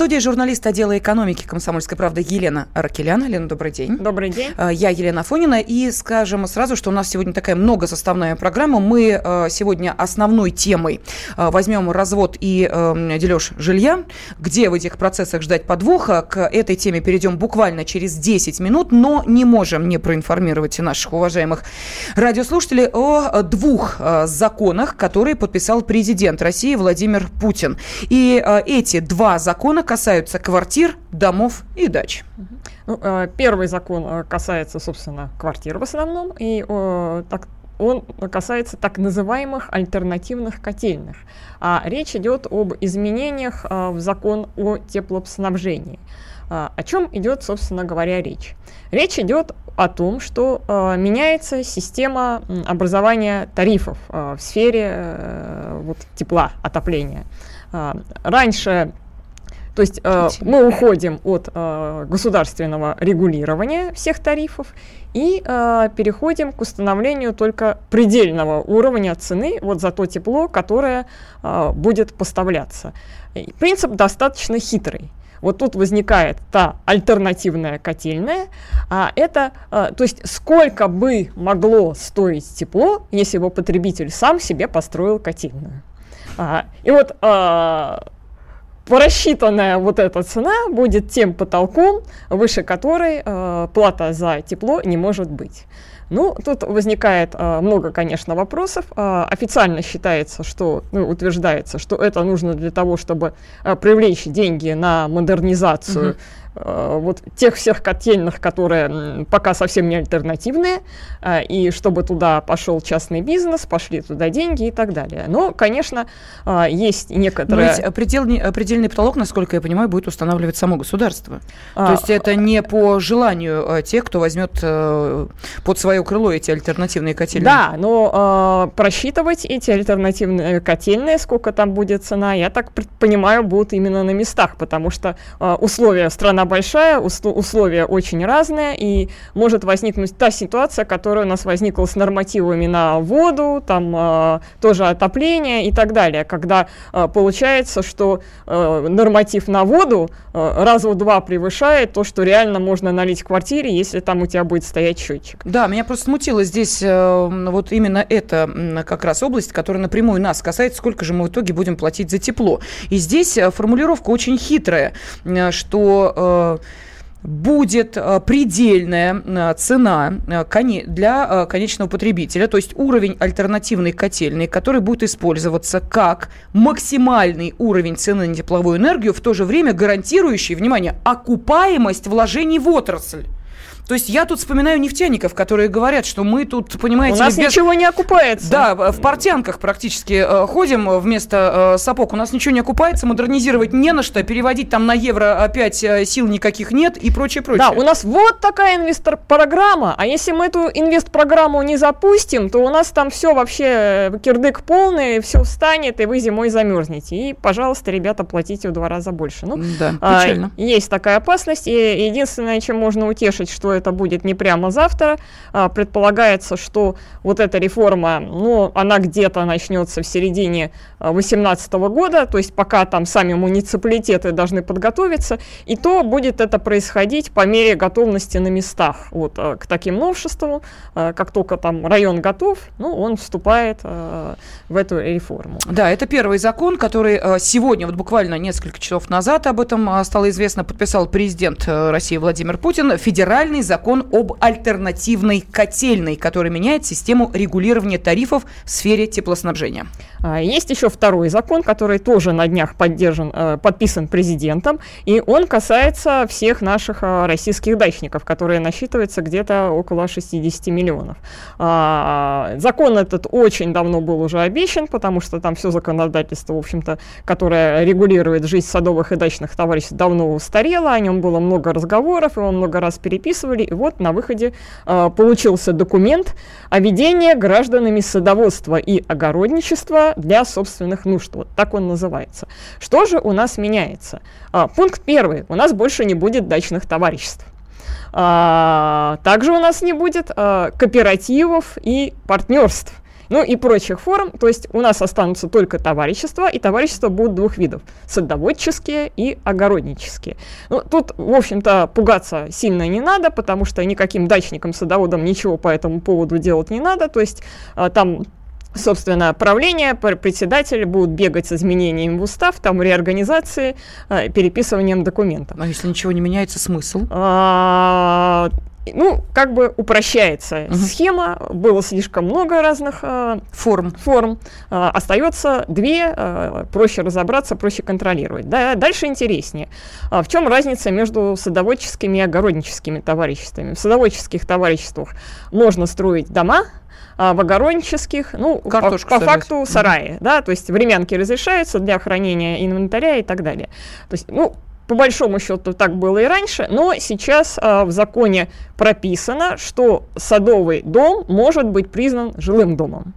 студии журналист отдела экономики «Комсомольской правды» Елена Аркеляна. Лена, добрый день. Добрый день. А, я Елена Фонина. И скажем сразу, что у нас сегодня такая многосоставная программа. Мы а, сегодня основной темой а, возьмем развод и дележ жилья. Где в этих процессах ждать подвоха? К этой теме перейдем буквально через 10 минут, но не можем не проинформировать наших уважаемых радиослушателей о двух законах, которые подписал президент России Владимир Путин. И эти два закона касаются квартир, домов и дач. Ну, э, первый закон э, касается, собственно, квартир в основном, и так, он касается так называемых альтернативных котельных. А речь идет об изменениях э, в закон о теплоснабжении. А, о чем идет, собственно говоря, речь? Речь идет о том, что э, меняется система образования тарифов э, в сфере э, вот, тепла, отопления. Э, раньше то есть э, мы уходим от э, государственного регулирования всех тарифов и э, переходим к установлению только предельного уровня цены вот за то тепло, которое э, будет поставляться. И принцип достаточно хитрый. Вот тут возникает та альтернативная котельная. А это, а, то есть сколько бы могло стоить тепло, если бы потребитель сам себе построил котельную. А, и вот а, просчитанная вот эта цена будет тем потолком, выше которой э, плата за тепло не может быть. Ну, тут возникает э, много, конечно, вопросов. Э, официально считается, что, ну, утверждается, что это нужно для того, чтобы э, привлечь деньги на модернизацию Э, вот тех всех котельных, которые пока совсем не альтернативные, э, и чтобы туда пошел частный бизнес, пошли туда деньги и так далее. Но, конечно, э, есть некоторые... Но ведь предельный, предельный потолок, насколько я понимаю, будет устанавливать само государство. А, То есть это не по желанию тех, кто возьмет под свое крыло эти альтернативные котельные. Да, но просчитывать эти альтернативные котельные, сколько там будет цена, я так понимаю, будут именно на местах, потому что условия страны она большая, условия очень разные, и может возникнуть та ситуация, которая у нас возникла с нормативами на воду, там э, тоже отопление и так далее, когда э, получается, что э, норматив на воду э, раза в два превышает то, что реально можно налить в квартире, если там у тебя будет стоять счетчик. Да, меня просто смутило здесь э, вот именно эта как раз область, которая напрямую нас касается, сколько же мы в итоге будем платить за тепло. И здесь э, формулировка очень хитрая, э, что э, будет э, предельная э, цена э, для конечного потребителя, то есть уровень альтернативной котельной, который будет использоваться как максимальный уровень цены на тепловую энергию, в то же время гарантирующий, внимание, окупаемость вложений в отрасль. То есть я тут вспоминаю нефтяников, которые говорят, что мы тут, понимаете... У нас без... ничего не окупается. Да, в портянках практически э, ходим вместо э, сапог. У нас ничего не окупается, модернизировать не на что, переводить там на евро опять э, сил никаких нет и прочее, прочее. Да, у нас вот такая инвестор-программа, а если мы эту инвест-программу не запустим, то у нас там все вообще кирдык полный, все встанет, и вы зимой замерзнете. И, пожалуйста, ребята, платите в два раза больше. Ну, да, печально. А, есть такая опасность, и единственное, чем можно утешить, что это будет не прямо завтра. А, предполагается, что вот эта реформа, ну, она где-то начнется в середине 2018 а, года, то есть пока там сами муниципалитеты должны подготовиться, и то будет это происходить по мере готовности на местах вот, а, к таким новшествам. А, как только там район готов, ну, он вступает в эту реформу. Да, это первый закон, который сегодня, вот буквально несколько часов назад об этом стало известно, подписал президент а, России Владимир Путин, федеральный закон об альтернативной котельной, который меняет систему регулирования тарифов в сфере теплоснабжения. А, есть еще второй закон, который тоже на днях поддержан, э, подписан президентом, и он касается всех наших э, российских дачников, которые насчитываются где-то около 60 миллионов. А, закон этот очень давно был уже обещан, потому что там все законодательство, в общем-то, которое регулирует жизнь садовых и дачных товариществ, давно устарело, о нем было много разговоров, его много раз переписывали, и вот на выходе э, получился документ о ведении гражданами садоводства и огородничества для собственных нужд. Вот так он называется. Что же у нас меняется? А, пункт первый. У нас больше не будет дачных товариществ. А, также у нас не будет а, кооперативов и партнерств ну и прочих форм. То есть у нас останутся только товарищества, и товарищества будут двух видов. Садоводческие и огороднические. Ну, тут, в общем-то, пугаться сильно не надо, потому что никаким дачникам-садоводам ничего по этому поводу делать не надо. То есть а, там собственно, правление, председатель будут бегать с изменениями в устав, там реорганизации, а, переписыванием документов. А если ничего не меняется, смысл? Ну, как бы упрощается угу. схема, было слишком много разных э, форм. форм. Э, остается две, э, проще разобраться, проще контролировать. Да, дальше интереснее. А в чем разница между садоводческими и огородническими товариществами? В садоводческих товариществах можно строить дома, а в огороднических, ну, Картошку по, по факту сараи, да, то есть времянки разрешаются для хранения инвентаря и так далее. То есть, ну, по большому счету так было и раньше, но сейчас а, в законе прописано, что садовый дом может быть признан жилым домом.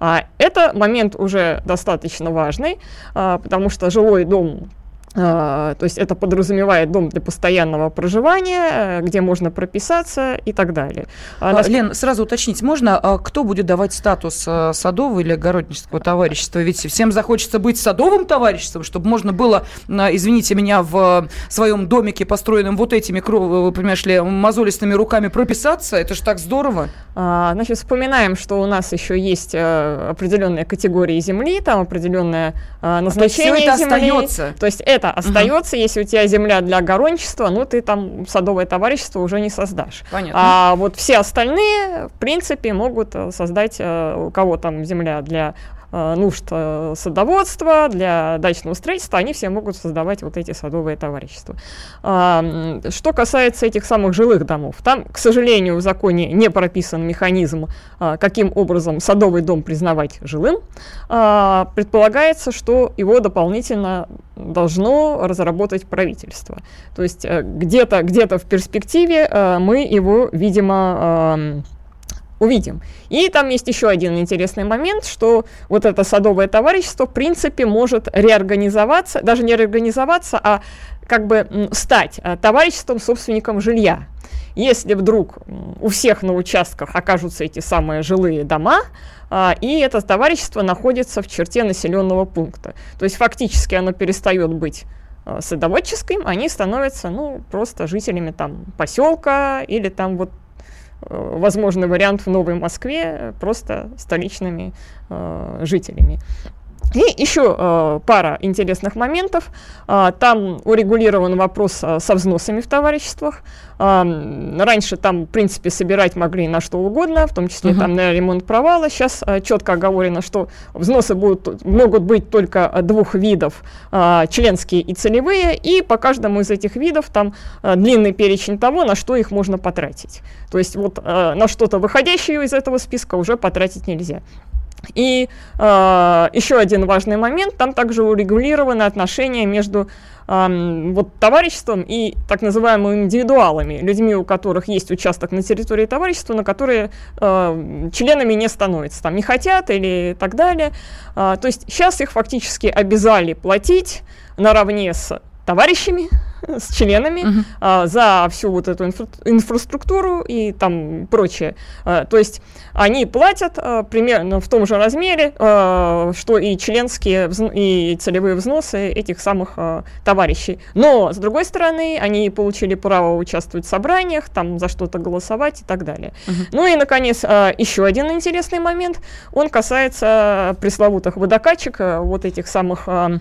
А, это момент уже достаточно важный, а, потому что жилой дом то есть это подразумевает дом для постоянного проживания, где можно прописаться и так далее. А, а Лен, сразу уточнить можно, а кто будет давать статус а, садового или огороднического товарищества? Ведь всем захочется быть садовым товариществом, чтобы можно было, извините меня, в своем домике, построенном вот этими, понимаешь ли, мозолистыми руками прописаться. Это же так здорово. А, значит, вспоминаем, что у нас еще есть а, определенные категории земли, там определенное а, назначение а то земли. остается. То есть это это остается, угу. если у тебя земля для огородничества, ну ты там садовое товарищество уже не создашь. Понятно. А вот все остальные, в принципе, могут э, создать, э, у кого там земля для нужд э, садоводства, для дачного строительства, они все могут создавать вот эти садовые товарищества. А, что касается этих самых жилых домов, там, к сожалению, в законе не прописан механизм, а, каким образом садовый дом признавать жилым. А, предполагается, что его дополнительно должно разработать правительство. То есть э, где-то где в перспективе мы его, видимо, увидим. И там есть еще один интересный момент, что вот это садовое товарищество, в принципе, может реорганизоваться, даже не реорганизоваться, а как бы стать э, товариществом собственником жилья. Если вдруг у всех на участках окажутся эти самые жилые дома, а, и это товарищество находится в черте населенного пункта. То есть фактически оно перестает быть э, садоводческим, они становятся, ну, просто жителями там поселка или там вот возможный вариант в Новой Москве просто столичными э, жителями. И еще э, пара интересных моментов. Э, там урегулирован вопрос э, со взносами в товариществах. Э, раньше там, в принципе, собирать могли на что угодно, в том числе uh-huh. там на ремонт провала. Сейчас э, четко оговорено, что взносы будут, могут быть только двух видов, э, членские и целевые, и по каждому из этих видов там э, длинный перечень того, на что их можно потратить. То есть вот э, на что-то выходящее из этого списка уже потратить нельзя. И э, еще один важный момент, там также урегулированы отношения между э, вот, товариществом и так называемыми индивидуалами, людьми, у которых есть участок на территории товарищества, на которые э, членами не становятся, там не хотят или так далее. Э, то есть сейчас их фактически обязали платить наравне с товарищами, с членами uh-huh. а, за всю вот эту инфра- инфраструктуру и там прочее. А, то есть они платят а, примерно в том же размере, а, что и членские взно- и целевые взносы этих самых а, товарищей. Но, с другой стороны, они получили право участвовать в собраниях, там за что-то голосовать и так далее. Uh-huh. Ну и, наконец, а, еще один интересный момент. Он касается пресловутых водокачек, а, вот этих самых... А,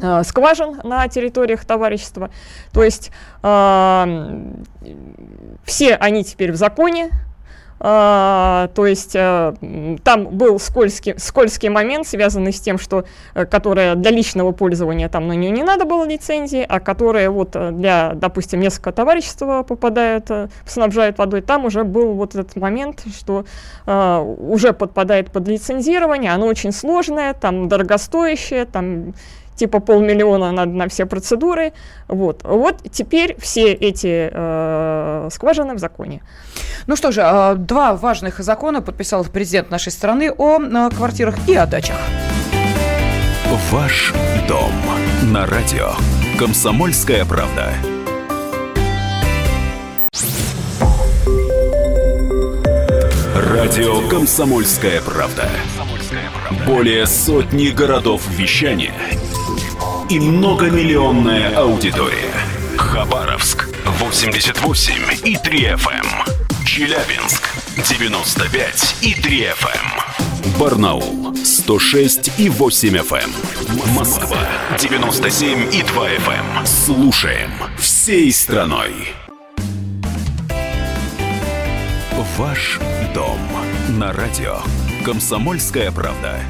Э, скважин на территориях товарищества. То есть э, все они теперь в законе, Uh, то есть uh, там был скользкий, скользкий момент, связанный с тем, что uh, которая для личного пользования там на нее не надо было лицензии, а которая вот для, допустим, несколько товарищества попадает, снабжает водой, там уже был вот этот момент, что уже подпадает под лицензирование, оно очень сложное, там дорогостоящее, там типа полмиллиона надо на все процедуры. Вот, вот теперь все эти э, скважины в законе. Ну что же, э, два важных закона подписал президент нашей страны о э, квартирах и о дачах. Ваш дом на радио. Комсомольская правда. Радио Комсомольская правда. Более сотни городов вещания и многомиллионная аудитория. Хабаровск 88 и 3 FM. Челябинск 95 и 3 FM. Барнаул 106 и 8 FM. Москва 97 и 2 FM. Слушаем всей страной. Ваш дом на радио. Комсомольская правда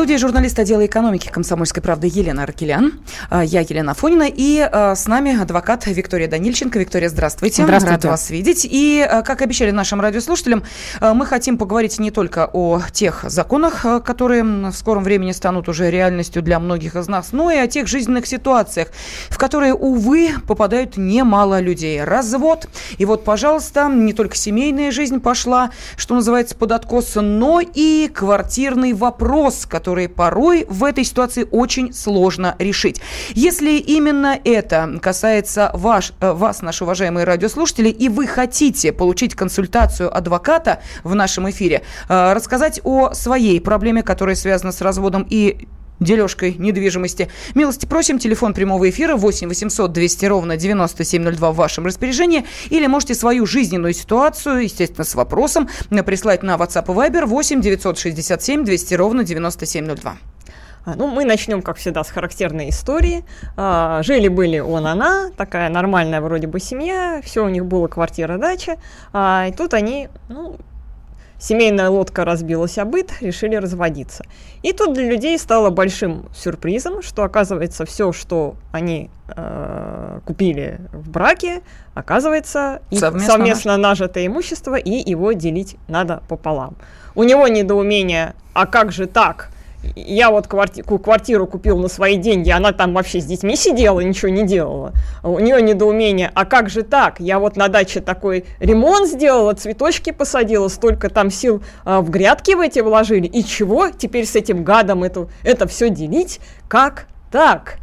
студии журналист отдела экономики «Комсомольской правды» Елена Аркелян. А, я Елена Фонина. И а, с нами адвокат Виктория Данильченко. Виктория, здравствуйте. Здравствуйте. Рада вас видеть. И, а, как обещали нашим радиослушателям, мы хотим поговорить не только о тех законах, которые в скором времени станут уже реальностью для многих из нас, но и о тех жизненных ситуациях, в которые, увы, попадают немало людей. Развод. И вот, пожалуйста, не только семейная жизнь пошла, что называется, под откос, но и квартирный вопрос, который которые порой в этой ситуации очень сложно решить. Если именно это касается ваш, э, вас, наши уважаемые радиослушатели, и вы хотите получить консультацию адвоката в нашем эфире, э, рассказать о своей проблеме, которая связана с разводом и дележкой недвижимости. Милости просим. Телефон прямого эфира 8 800 200 ровно 9702 в вашем распоряжении. Или можете свою жизненную ситуацию, естественно, с вопросом, прислать на WhatsApp и Viber 8 967 200 ровно 9702. А, ну, мы начнем, как всегда, с характерной истории. А, жили-были он, она, такая нормальная вроде бы семья, все у них было квартира, дача. А, и тут они, ну, Семейная лодка разбилась о быт, решили разводиться. И тут для людей стало большим сюрпризом, что оказывается все, что они э, купили в браке, оказывается совместно, совместно нажитое имущество, и его делить надо пополам. У него недоумение, а как же так? Я вот кварти- квартиру купил на свои деньги, она там вообще с детьми сидела, ничего не делала. У нее недоумение, а как же так? Я вот на даче такой ремонт сделала, цветочки посадила, столько там сил а, в грядки в эти вложили. И чего теперь с этим гадом это, это все делить? Как так?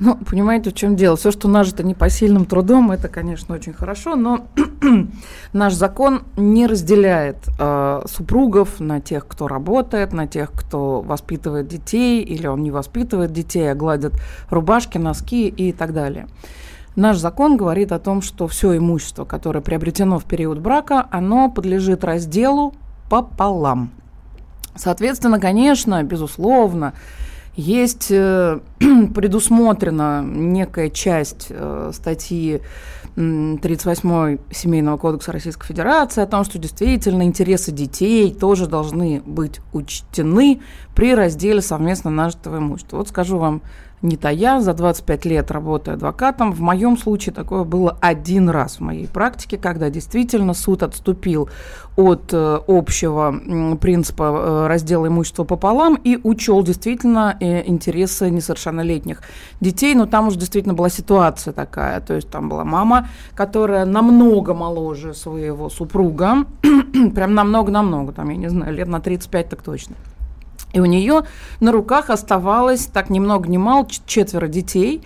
Ну, понимаете, в чем дело? Все, что нажито непосильным трудом, это, конечно, очень хорошо, но наш закон не разделяет э, супругов на тех, кто работает, на тех, кто воспитывает детей, или он не воспитывает детей, а гладит рубашки, носки и так далее. Наш закон говорит о том, что все имущество, которое приобретено в период брака, оно подлежит разделу пополам. Соответственно, конечно, безусловно, есть э, предусмотрена некая часть э, статьи 38 Семейного кодекса Российской Федерации о том, что действительно интересы детей тоже должны быть учтены при разделе совместно нажитого имущества. Вот скажу вам не тая, за 25 лет работы адвокатом. В моем случае такое было один раз в моей практике, когда действительно суд отступил от э, общего принципа э, раздела имущества пополам и учел действительно э, интересы несовершеннолетних детей. Но там уже действительно была ситуация такая. То есть там была мама, которая намного моложе своего супруга, прям намного-намного, там, я не знаю, лет на 35 так точно. И у нее на руках оставалось, так ни много ни мало, четверо детей.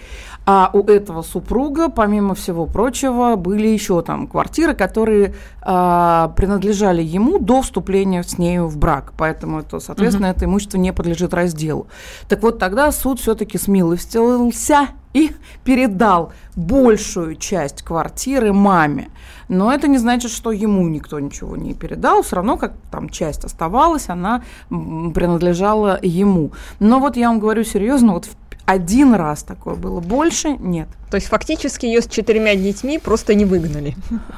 А у этого супруга, помимо всего прочего, были еще там квартиры, которые э, принадлежали ему до вступления с нею в брак. Поэтому, это, соответственно, угу. это имущество не подлежит разделу. Так вот, тогда суд все-таки смилостился и передал большую часть квартиры маме. Но это не значит, что ему никто ничего не передал. Все равно, как там часть оставалась, она принадлежала ему. Но вот я вам говорю серьезно, вот в один раз такое было, больше нет. То есть фактически ее с четырьмя детьми просто не выгнали.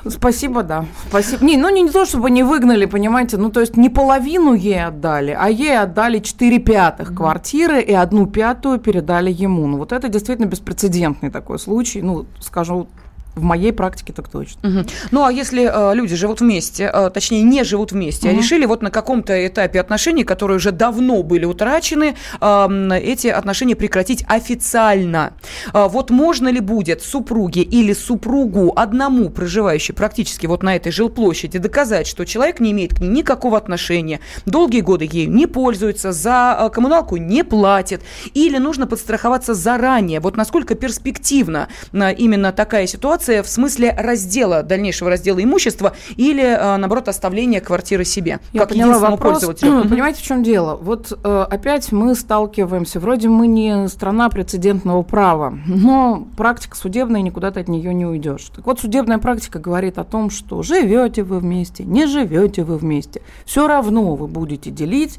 Спасибо, да. Спасибо. Не, ну не, не то, чтобы не выгнали, понимаете, ну то есть не половину ей отдали, а ей отдали четыре пятых mm-hmm. квартиры и одну пятую передали ему. Ну вот это действительно беспрецедентный такой случай, ну скажу в моей практике так точно. Угу. Ну а если э, люди живут вместе, э, точнее не живут вместе, угу. а решили вот на каком-то этапе отношений, которые уже давно были утрачены, э, эти отношения прекратить официально. Э, вот можно ли будет супруге или супругу одному, проживающей практически вот на этой жилплощади, доказать, что человек не имеет к ней никакого отношения, долгие годы ею не пользуется, за э, коммуналку не платит, или нужно подстраховаться заранее? Вот насколько перспективна э, именно такая ситуация, ситуация в смысле раздела, дальнейшего раздела имущества или, э, наоборот, оставления квартиры себе? Я как поняла единственному вопрос. пользователю? Понимаете, в чем дело? Вот э, опять мы сталкиваемся, вроде мы не страна прецедентного права, но практика судебная, никуда ты от нее не уйдешь. Так вот, судебная практика говорит о том, что живете вы вместе, не живете вы вместе, все равно вы будете делить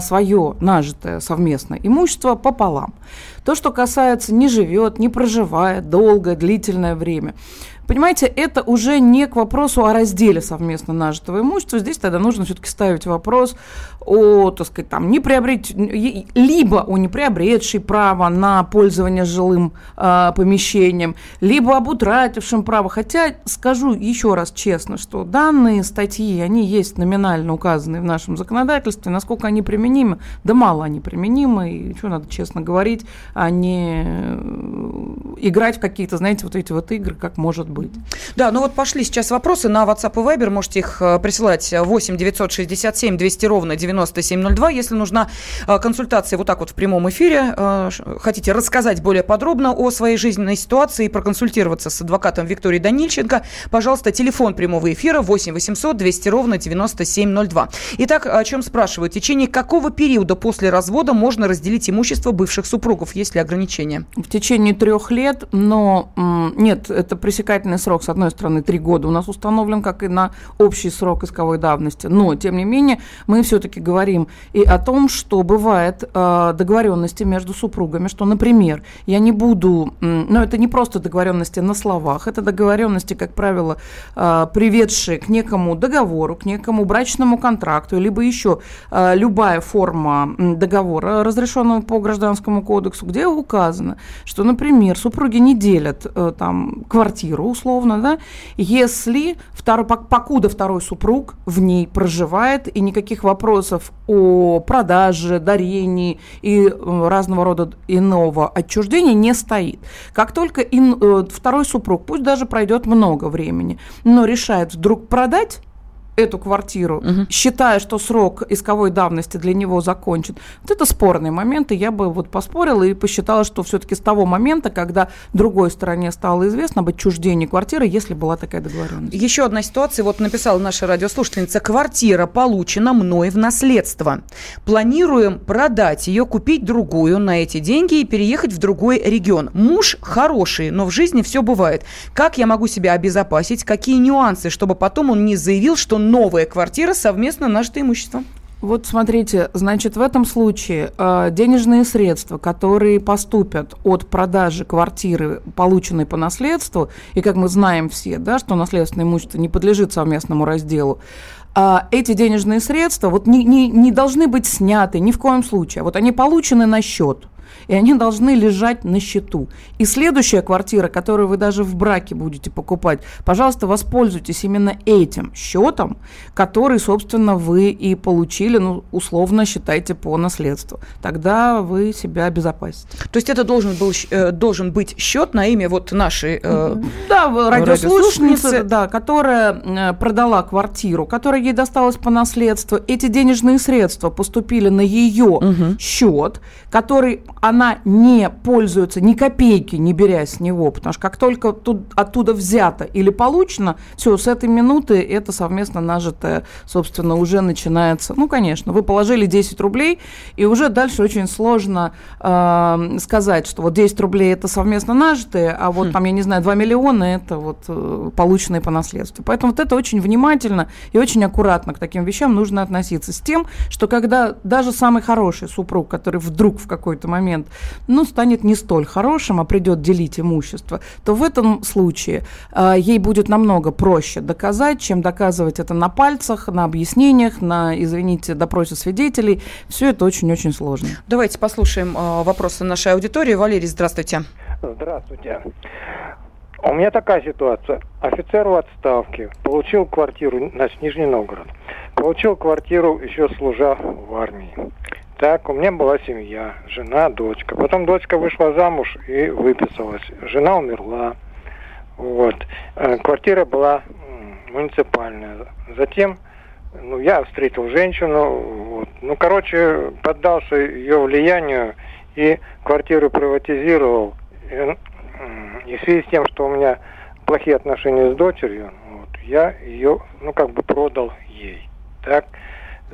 свое нажитое совместное имущество пополам. То, что касается не живет, не проживает долгое, длительное время, Понимаете, это уже не к вопросу о разделе совместно нажитого имущества. Здесь тогда нужно все-таки ставить вопрос о, так сказать, там, не приобрет... либо о неприобретшей право на пользование жилым э, помещением, либо об утратившем право. Хотя, скажу еще раз честно, что данные статьи, они есть номинально указаны в нашем законодательстве. Насколько они применимы? Да мало они применимы. И что надо честно говорить, а не э, играть в какие-то, знаете, вот эти вот игры, как может быть быть. Да, ну вот пошли сейчас вопросы на WhatsApp и Viber. Можете их э, присылать 8 967 200 ровно 9702. Если нужна э, консультация вот так вот в прямом эфире, э, хотите рассказать более подробно о своей жизненной ситуации и проконсультироваться с адвокатом Викторией Данильченко, пожалуйста, телефон прямого эфира 8 800 200 ровно 9702. Итак, о чем спрашивают? В течение какого периода после развода можно разделить имущество бывших супругов? Есть ли ограничения? В течение трех лет, но нет, это пресекательный испытательный срок, с одной стороны, три года у нас установлен, как и на общий срок исковой давности. Но, тем не менее, мы все-таки говорим и о том, что бывает э, договоренности между супругами, что, например, я не буду, э, ну, это не просто договоренности на словах, это договоренности, как правило, э, приведшие к некому договору, к некому брачному контракту, либо еще э, любая форма договора, разрешенного по гражданскому кодексу, где указано, что, например, супруги не делят э, там квартиру, условно, да, если второй, покуда второй супруг в ней проживает, и никаких вопросов о продаже, дарении и э, разного рода иного отчуждения не стоит. Как только ин, э, второй супруг, пусть даже пройдет много времени, но решает вдруг продать, эту квартиру, угу. считая, что срок исковой давности для него закончен. Вот это спорный момент, и я бы вот поспорила и посчитала, что все-таки с того момента, когда другой стороне стало известно об отчуждении квартиры, если была такая договоренность. Еще одна ситуация, вот написала наша радиослушательница, квартира получена мной в наследство. Планируем продать ее, купить другую на эти деньги и переехать в другой регион. Муж хороший, но в жизни все бывает. Как я могу себя обезопасить? Какие нюансы, чтобы потом он не заявил, что новая квартира совместно нажитое имущество. Вот смотрите, значит, в этом случае э, денежные средства, которые поступят от продажи квартиры, полученной по наследству, и как мы знаем все, да, что наследственное имущество не подлежит совместному разделу, э, эти денежные средства вот не, не, не должны быть сняты ни в коем случае. Вот они получены на счет и они должны лежать на счету. И следующая квартира, которую вы даже в браке будете покупать, пожалуйста, воспользуйтесь именно этим счетом, который, собственно, вы и получили, ну, условно считайте по наследству. Тогда вы себя обезопасите. То есть это должен, был, э, должен быть счет на имя вот нашей э, да, радиослушницы, да, которая э, продала квартиру, которая ей досталась по наследству. Эти денежные средства поступили на ее угу. счет, который она не пользуется ни копейки, не беря с него, потому что как только тут, оттуда взято или получено, все, с этой минуты это совместно нажитое, собственно, уже начинается. Ну, конечно, вы положили 10 рублей, и уже дальше очень сложно э, сказать, что вот 10 рублей это совместно нажитые, а вот хм. там, я не знаю, 2 миллиона это вот э, полученные по наследству. Поэтому вот это очень внимательно и очень аккуратно к таким вещам нужно относиться с тем, что когда даже самый хороший супруг, который вдруг в какой-то момент момент, ну, станет не столь хорошим, а придет делить имущество, то в этом случае э, ей будет намного проще доказать, чем доказывать это на пальцах, на объяснениях, на, извините, допросе свидетелей. Все это очень-очень сложно. Давайте послушаем э, вопросы нашей аудитории. Валерий, здравствуйте. Здравствуйте. У меня такая ситуация. Офицер в отставке получил квартиру, на Нижний Новгород. Получил квартиру еще служа в армии. Так, у меня была семья, жена, дочка. Потом дочка вышла замуж и выписалась. Жена умерла. Вот. Э, квартира была муниципальная. Затем ну, я встретил женщину, вот. ну, короче, поддался ее влиянию и квартиру приватизировал. И, и в связи с тем, что у меня плохие отношения с дочерью, вот, я ее, ну, как бы продал ей. Так?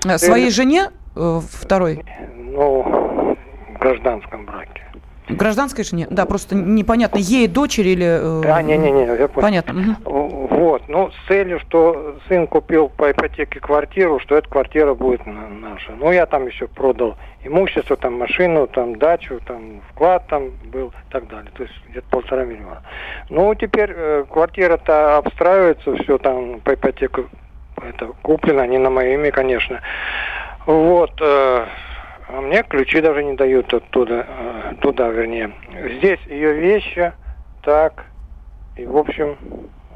А, своей жене э, второй? Ну, в гражданском браке. Гражданской жене? Да, просто непонятно, ей дочери или... Э, да, не-не-не, я понял. Понятно. Угу. Вот, ну, с целью, что сын купил по ипотеке квартиру, что эта квартира будет наша. Ну, я там еще продал имущество, там машину, там дачу, там вклад там был и так далее. То есть где-то полтора миллиона. Ну, теперь э, квартира-то обстраивается, все там по ипотеку это куплено, не на мое имя, конечно. Вот, э, а мне ключи даже не дают оттуда, э, туда, вернее. Здесь ее вещи, так, и в общем...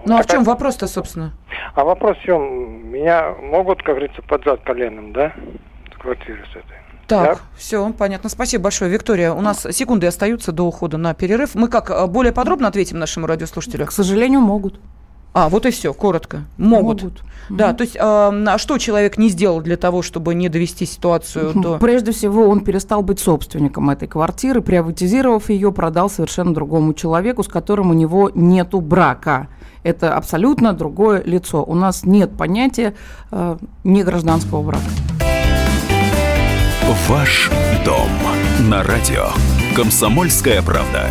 Ну а в чем вопрос-то, собственно? А вопрос в чем? Меня могут, как говорится, под зад коленом, да? С квартиры с этой. Так, так, все, понятно. Спасибо большое, Виктория. У нас секунды остаются до ухода на перерыв. Мы как, э, более подробно ответим нашему радиослушателю? К сожалению, могут. А, вот и все, коротко. Могут. Могут. Да, то есть, а, а что человек не сделал для того, чтобы не довести ситуацию до... Прежде всего, он перестал быть собственником этой квартиры, приватизировав ее, продал совершенно другому человеку, с которым у него нету брака. Это абсолютно другое лицо. У нас нет понятия э, негражданского брака. Ваш дом на радио. Комсомольская правда.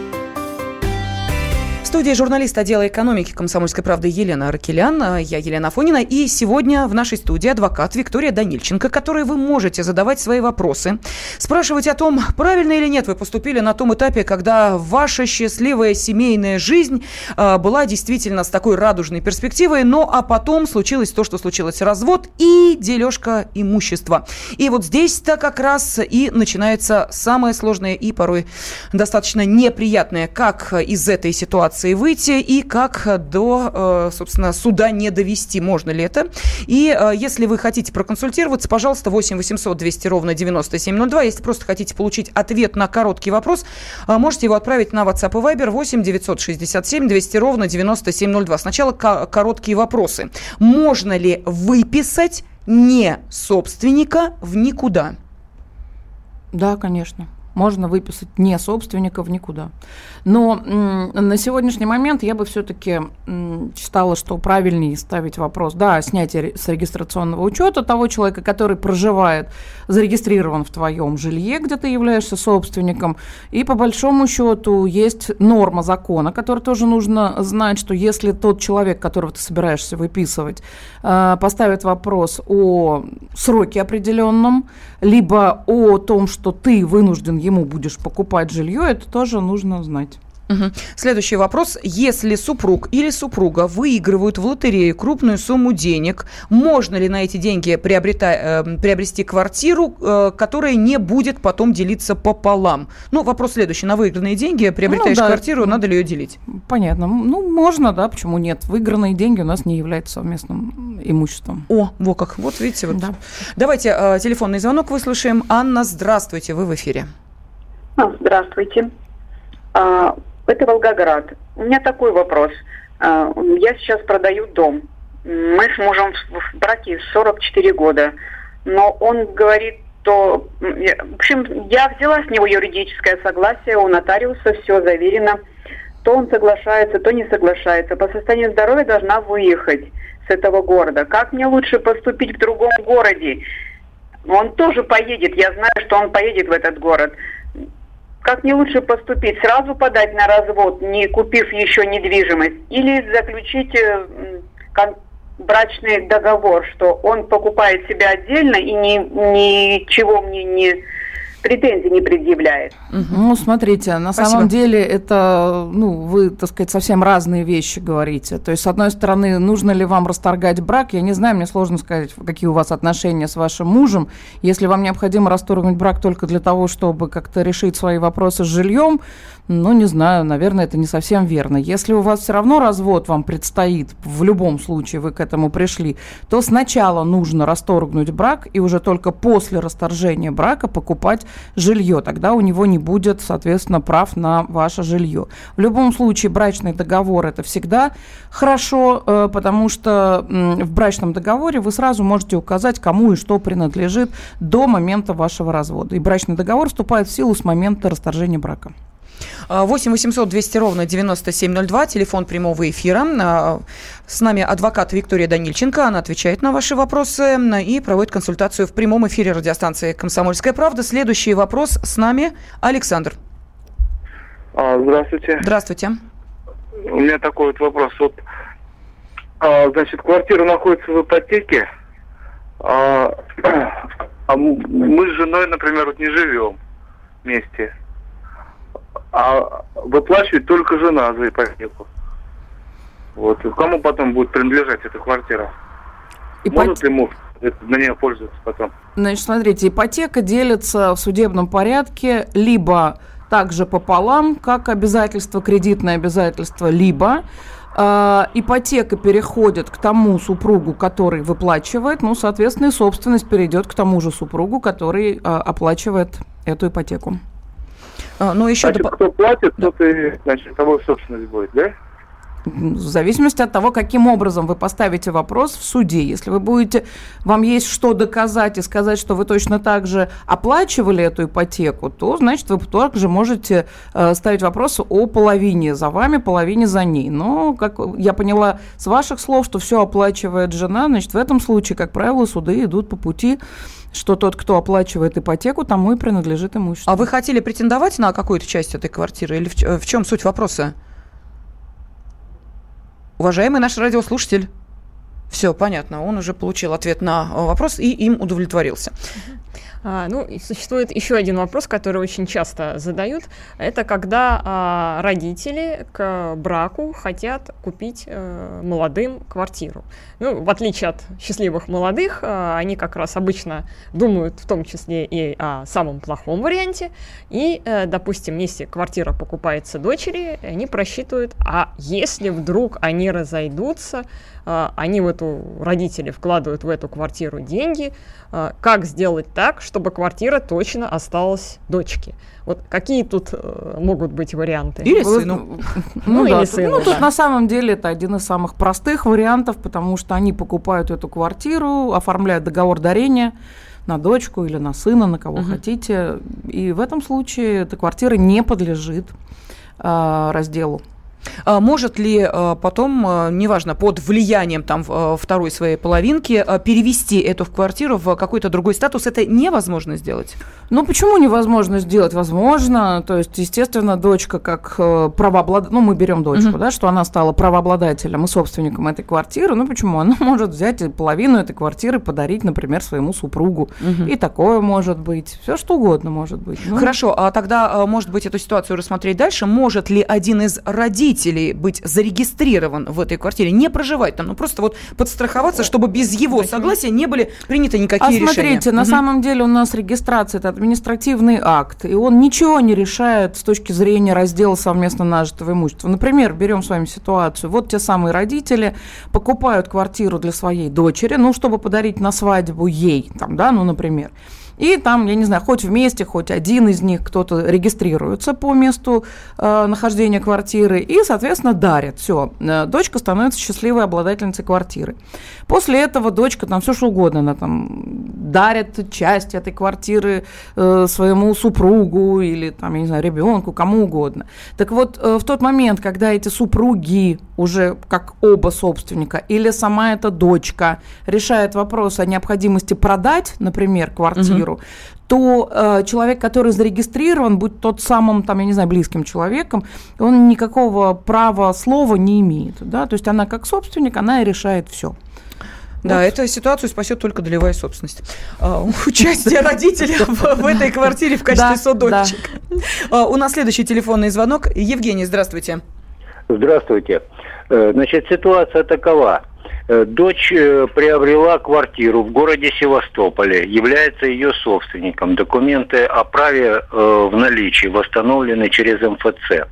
студии журналист отдела экономики «Комсомольской правды» Елена Аркелян. Я Елена Афонина. И сегодня в нашей студии адвокат Виктория Данильченко, которой вы можете задавать свои вопросы, спрашивать о том, правильно или нет вы поступили на том этапе, когда ваша счастливая семейная жизнь э, была действительно с такой радужной перспективой, но а потом случилось то, что случилось. Развод и дележка имущества. И вот здесь-то как раз и начинается самое сложное и порой достаточно неприятное, как из этой ситуации ситуации выйти и как до, э, собственно, суда не довести. Можно ли это? И э, если вы хотите проконсультироваться, пожалуйста, 8 800 200 ровно 9702. Если просто хотите получить ответ на короткий вопрос, э, можете его отправить на WhatsApp и Viber 8 967 200 ровно 9702. Сначала короткие вопросы. Можно ли выписать не собственника в никуда? Да, конечно можно выписать не собственников никуда. Но на сегодняшний момент я бы все-таки считала, что правильнее ставить вопрос, да, снятие с регистрационного учета того человека, который проживает, зарегистрирован в твоем жилье, где ты являешься собственником. И по большому счету есть норма закона, которую тоже нужно знать, что если тот человек, которого ты собираешься выписывать, э, поставит вопрос о сроке определенном, либо о том, что ты вынужден ему будешь покупать жилье, это тоже нужно знать. Угу. Следующий вопрос. Если супруг или супруга выигрывают в лотерею крупную сумму денег, можно ли на эти деньги приобрета, э, приобрести квартиру, э, которая не будет потом делиться пополам? Ну, вопрос следующий. На выигранные деньги приобретаешь ну, да. квартиру, надо ли ее делить? Понятно. Ну, можно, да, почему нет? Выигранные деньги у нас не являются совместным имуществом. О, во как. Вот видите, вот. Да. Давайте э, телефонный звонок выслушаем. Анна, здравствуйте, вы в эфире. Здравствуйте. А, это Волгоград. У меня такой вопрос. А, я сейчас продаю дом. Мы с мужем в браке 44 года. Но он говорит, что... В общем, я взяла с него юридическое согласие у нотариуса, все заверено. То он соглашается, то не соглашается. По состоянию здоровья должна выехать с этого города. Как мне лучше поступить в другом городе? Он тоже поедет, я знаю, что он поедет в этот город. Как мне лучше поступить? Сразу подать на развод, не купив еще недвижимость, или заключить э, брачный договор, что он покупает себя отдельно и ни, ничего мне не претензий не предъявляет. Ну, смотрите, на Спасибо. самом деле это, ну, вы, так сказать, совсем разные вещи говорите. То есть, с одной стороны, нужно ли вам расторгать брак, я не знаю, мне сложно сказать, какие у вас отношения с вашим мужем. Если вам необходимо расторгнуть брак только для того, чтобы как-то решить свои вопросы с жильем, ну, не знаю, наверное, это не совсем верно. Если у вас все равно развод вам предстоит, в любом случае вы к этому пришли, то сначала нужно расторгнуть брак и уже только после расторжения брака покупать жилье. Тогда у него не будет, соответственно, прав на ваше жилье. В любом случае, брачный договор это всегда хорошо, э, потому что в брачном договоре вы сразу можете указать, кому и что принадлежит до момента вашего развода. И брачный договор вступает в силу с момента расторжения брака. А, 8 800 200 ровно 9702, телефон прямого эфира. А, С нами адвокат Виктория Данильченко. Она отвечает на ваши вопросы и проводит консультацию в прямом эфире радиостанции «Комсомольская правда». Следующий вопрос с нами Александр. А, здравствуйте. Здравствуйте. У меня такой вот вопрос. Вот, а, значит, квартира находится в ипотеке, а, а мы с женой, например, вот не живем вместе, а выплачивает только жена за ипотеку. Вот. И Кому потом будет принадлежать эта квартира? Ипот- Может ли муж на нее пользоваться потом? Значит, смотрите, ипотека делится в судебном порядке либо также пополам, как обязательство, кредитное обязательство, либо э, ипотека переходит к тому супругу, который выплачивает, ну, соответственно, и собственность перейдет к тому же супругу, который э, оплачивает эту ипотеку. А, Ну, еще Значит, доп- кто платит, тот и, значит, того собственность будет, да? В зависимости от того, каким образом вы поставите вопрос в суде. Если вы будете, вам есть что доказать и сказать, что вы точно так же оплачивали эту ипотеку, то, значит, вы также можете э, ставить вопрос о половине за вами, половине за ней. Но, как я поняла с ваших слов, что все оплачивает жена, значит, в этом случае, как правило, суды идут по пути, что тот, кто оплачивает ипотеку, тому и принадлежит имущество. А вы хотели претендовать на какую-то часть этой квартиры? Или в, ч- в чем суть вопроса? Уважаемый наш радиослушатель. Все, понятно. Он уже получил ответ на э, вопрос и им удовлетворился. А, ну, и существует еще один вопрос, который очень часто задают. Это когда а, родители к браку хотят купить э, молодым квартиру. Ну, в отличие от счастливых молодых, а, они как раз обычно думают в том числе и о самом плохом варианте. И, э, допустим, если квартира покупается дочери, они просчитывают, а если вдруг они разойдутся, а, они в эту, родители вкладывают в эту квартиру деньги, а, как сделать так, чтобы квартира точно осталась дочке? Вот какие тут э, могут быть варианты? Или сыну. Ну, Ну, да, или сыну, ну, тут на самом деле это один из самых простых вариантов, потому что они покупают эту квартиру, оформляют договор дарения на дочку или на сына, на кого хотите. И в этом случае эта квартира не подлежит а, разделу. А Может ли э, потом, э, неважно, под влиянием там второй своей половинки перевести эту в квартиру в какой-то другой статус? Это невозможно сделать. Ну, почему невозможно сделать? Возможно. То есть, естественно, дочка как э, правообладатель, ну, мы берем дочку, Мгм. да, что она стала правообладателем и собственником этой квартиры. Ну, почему? Она может взять половину этой квартиры подарить, например, своему супругу. И такое может быть. Все что угодно может быть. Ну, Хорошо, а тогда, может быть, эту ситуацию рассмотреть дальше. Может ли один из родителей быть зарегистрирован в этой квартире, не проживать там, ну просто вот подстраховаться, чтобы без его согласия не были приняты А никакие решения? смотрите, на Мгм. самом деле у нас регистрация это административный акт, и он ничего не решает с точки зрения раздела совместно нажитого имущества. Например, берем с вами ситуацию. Вот те самые родители покупают квартиру для своей дочери, ну, чтобы подарить на свадьбу ей, там, да, ну, например. И там, я не знаю, хоть вместе, хоть один из них кто-то регистрируется по месту э, нахождения квартиры и, соответственно, дарит. Все, дочка становится счастливой обладательницей квартиры. После этого дочка там все что угодно, она там дарит часть этой квартиры э, своему супругу или там, я не знаю, ребенку, кому угодно. Так вот, э, в тот момент, когда эти супруги уже как оба собственника или сама эта дочка решает вопрос о необходимости продать, например, квартиру, то э, человек, который зарегистрирован, будь тот самым, там, я не знаю, близким человеком, он никакого права слова не имеет. Да? То есть она как собственник, она и решает все. Да, вот. эта ситуацию спасет только долевая собственность. А, участие родителей в этой квартире в качестве содочек. А, у нас следующий телефонный звонок. Евгений, здравствуйте. Здравствуйте. Э, значит, ситуация такова. Э, дочь э, приобрела квартиру в городе Севастополе, является ее собственником. Документы о праве в наличии восстановлены через МФЦ.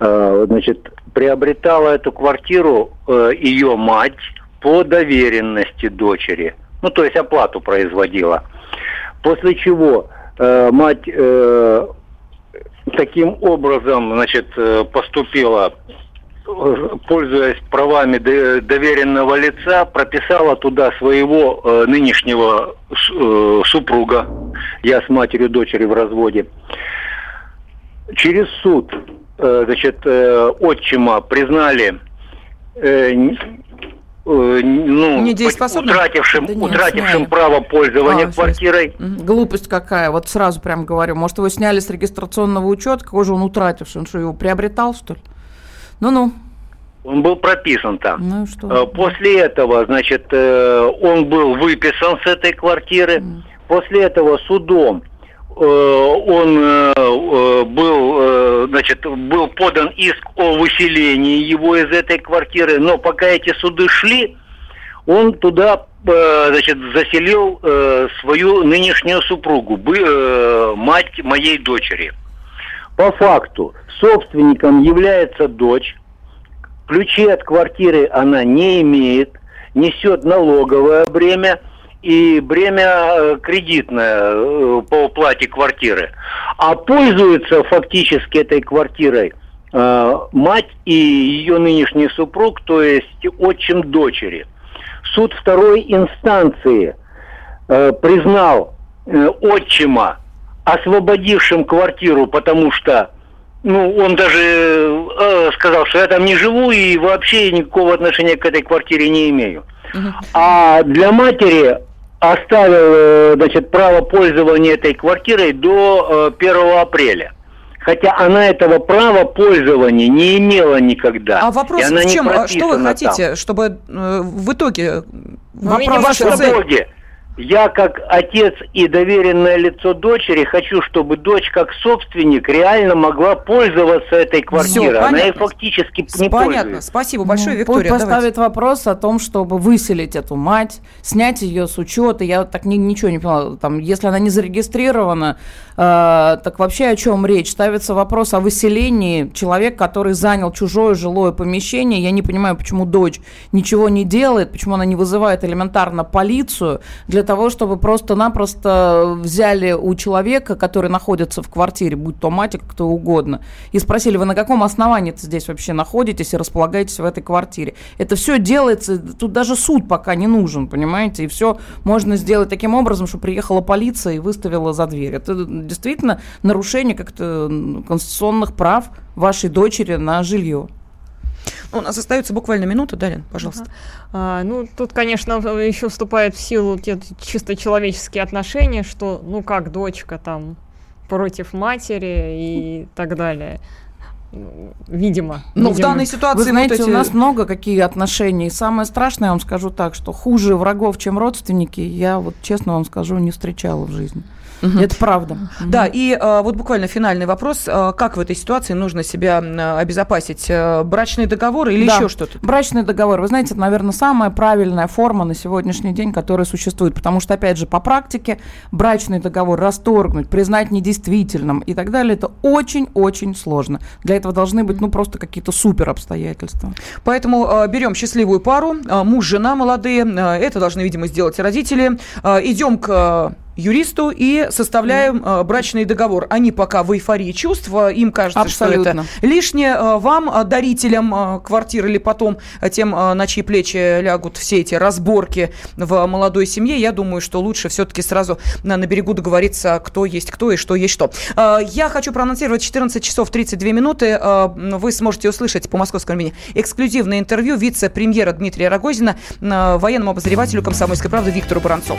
Значит, приобретала эту квартиру ее мать по доверенности дочери. Ну, то есть оплату производила. После чего мать таким образом, значит, поступила пользуясь правами доверенного лица, прописала туда своего э, нынешнего э, супруга. Я с матерью дочери в разводе. Через суд, э, значит, э, отчима признали э, э ну, утратившим, да нет, утратившим право пользования а, квартирой. Угу. Глупость какая, вот сразу прям говорю. Может, его сняли с регистрационного учета, какой же он утративший? Он что, его приобретал, что ли? Ну-ну. Он был прописан там. Ну, что? Э, после этого, значит, э, он был выписан с этой квартиры. Mm. После этого судом э, он был, значит, был подан иск о выселении его из этой квартиры, но пока эти суды шли, он туда, значит, заселил свою нынешнюю супругу, мать моей дочери. По факту собственником является дочь, Ключи от квартиры она не имеет, несет налоговое бремя и бремя э, кредитное э, по уплате квартиры. А пользуется фактически этой квартирой э, мать и ее нынешний супруг, то есть отчим дочери. Суд второй инстанции признал отчима освободившим квартиру, потому что ну, он даже э, сказал, что я там не живу и вообще никакого отношения к этой квартире не имею. А для матери оставил, э, значит, право пользования этой квартирой до э, 1 апреля. Хотя она этого права пользования не имела никогда. А вопрос в чем? А что вы хотите, там. чтобы э, в итоге... Вопрос в итоге я как отец и доверенное лицо дочери хочу, чтобы дочь как собственник реально могла пользоваться этой квартирой. Все, Она ей фактически не Понятно. пользуется. Спасибо большое, ну, Виктория. Пусть поставит давайте. вопрос о том, чтобы выселить эту мать, снять ее с учета. Я так ни, ничего не поняла. Там, если она не зарегистрирована, э, так вообще о чем речь? Ставится вопрос о выселении человека, который занял чужое жилое помещение. Я не понимаю, почему дочь ничего не делает, почему она не вызывает элементарно полицию для того, чтобы просто-напросто взяли у человека, который находится в квартире, будь то мать, кто угодно, и спросили, вы на каком основании здесь вообще находитесь и располагаетесь в этой квартире. Это все делается, тут даже суд пока не нужен, понимаете, и все можно сделать таким образом, что приехала полиция и выставила за дверь. Это действительно нарушение как-то конституционных прав вашей дочери на жилье. Ну, у нас остается буквально минута, Дарин, пожалуйста. Ага. А, ну, тут, конечно, еще вступает в силу те чисто человеческие отношения, что, ну, как дочка там против матери и так далее. Видимо. Ну, в данной ситуации... Вы знаете, вот эти... у нас много какие отношений. Самое страшное, я вам скажу так, что хуже врагов, чем родственники, я вот честно вам скажу, не встречала в жизни. Угу. Это правда. Да, и а, вот буквально финальный вопрос. А, как в этой ситуации нужно себя а, обезопасить? А, брачный договор или да. еще что-то? Брачный договор. Вы знаете, это, наверное, самая правильная форма на сегодняшний день, которая существует. Потому что, опять же, по практике брачный договор расторгнуть, признать недействительным и так далее, это очень-очень сложно. Для этого должны быть, ну, просто какие-то супер обстоятельства. Поэтому э, берем счастливую пару, э, муж, жена молодые. Э, это должны, видимо, сделать родители. Э, идем к юристу и составляем э, брачный договор. Они пока в эйфории чувств, им кажется, Абсолютно. что это лишнее. Э, вам, э, дарителям э, квартир или потом тем, на чьи плечи лягут все эти разборки в молодой семье, я думаю, что лучше все-таки сразу на, на берегу договориться, кто есть кто и что есть что. Я хочу проанонсировать 14 часов 32 минуты. Вы сможете услышать по московскому времени эксклюзивное интервью вице-премьера Дмитрия Рогозина военному обозревателю «Комсомольской правды» Виктору Баранцову.